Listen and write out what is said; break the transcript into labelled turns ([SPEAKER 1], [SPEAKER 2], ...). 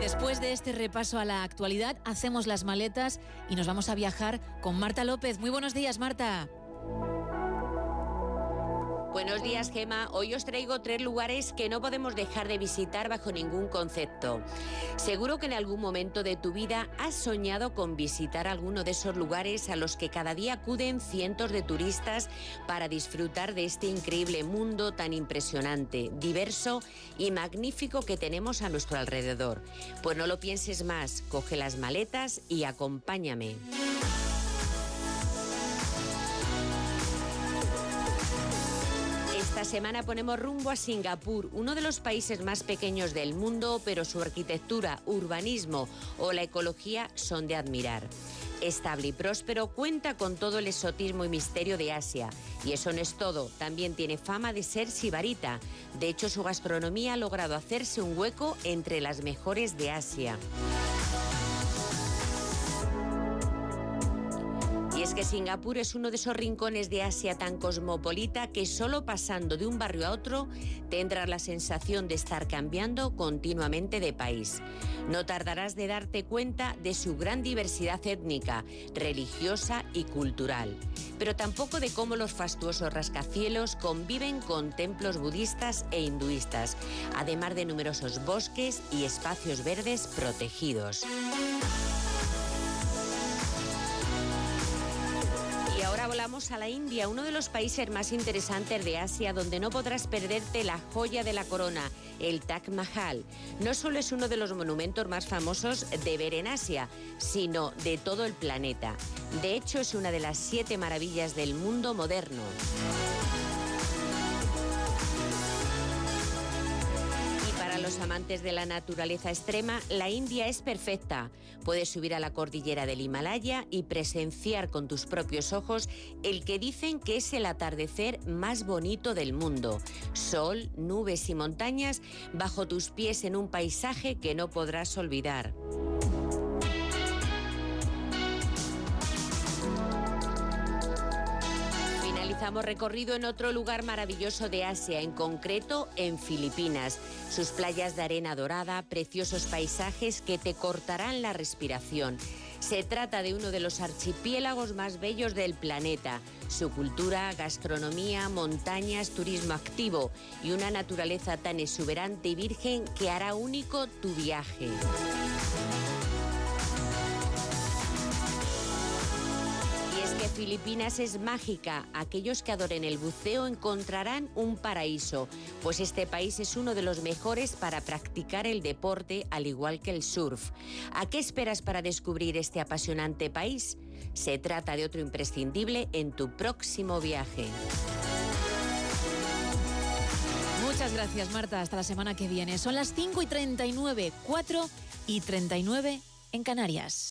[SPEAKER 1] Después de este repaso a la actualidad, hacemos las maletas y nos vamos a viajar con Marta López. Muy buenos días, Marta.
[SPEAKER 2] Buenos días, Gema. Hoy os traigo tres lugares que no podemos dejar de visitar bajo ningún concepto. Seguro que en algún momento de tu vida has soñado con visitar alguno de esos lugares a los que cada día acuden cientos de turistas para disfrutar de este increíble mundo tan impresionante, diverso y magnífico que tenemos a nuestro alrededor. Pues no lo pienses más, coge las maletas y acompáñame. Semana ponemos rumbo a Singapur, uno de los países más pequeños del mundo, pero su arquitectura, urbanismo o la ecología son de admirar. Estable y próspero, cuenta con todo el exotismo y misterio de Asia. Y eso no es todo, también tiene fama de ser sibarita. De hecho, su gastronomía ha logrado hacerse un hueco entre las mejores de Asia. Que Singapur es uno de esos rincones de Asia tan cosmopolita que solo pasando de un barrio a otro tendrás la sensación de estar cambiando continuamente de país. No tardarás de darte cuenta de su gran diversidad étnica, religiosa y cultural pero tampoco de cómo los fastuosos rascacielos conviven con templos budistas e hinduistas, además de numerosos bosques y espacios verdes protegidos. Volamos a la India, uno de los países más interesantes de Asia, donde no podrás perderte la joya de la corona, el Taj Mahal. No solo es uno de los monumentos más famosos de ver en Asia, sino de todo el planeta. De hecho, es una de las siete maravillas del mundo moderno. Amantes de la naturaleza extrema, la India es perfecta. Puedes subir a la cordillera del Himalaya y presenciar con tus propios ojos el que dicen que es el atardecer más bonito del mundo. Sol, nubes y montañas bajo tus pies en un paisaje que no podrás olvidar. Finalizamos recorrido en otro lugar maravilloso de Asia, en concreto en Filipinas. Sus playas de arena dorada, preciosos paisajes que te cortarán la respiración. Se trata de uno de los archipiélagos más bellos del planeta. Su cultura, gastronomía, montañas, turismo activo y una naturaleza tan exuberante y virgen que hará único tu viaje. Que Filipinas es mágica. Aquellos que adoren el buceo encontrarán un paraíso, pues este país es uno de los mejores para practicar el deporte, al igual que el surf. ¿A qué esperas para descubrir este apasionante país? Se trata de otro imprescindible en tu próximo viaje.
[SPEAKER 1] Muchas gracias, Marta. Hasta la semana que viene. Son las 5 y 39, 4 y 39 en Canarias.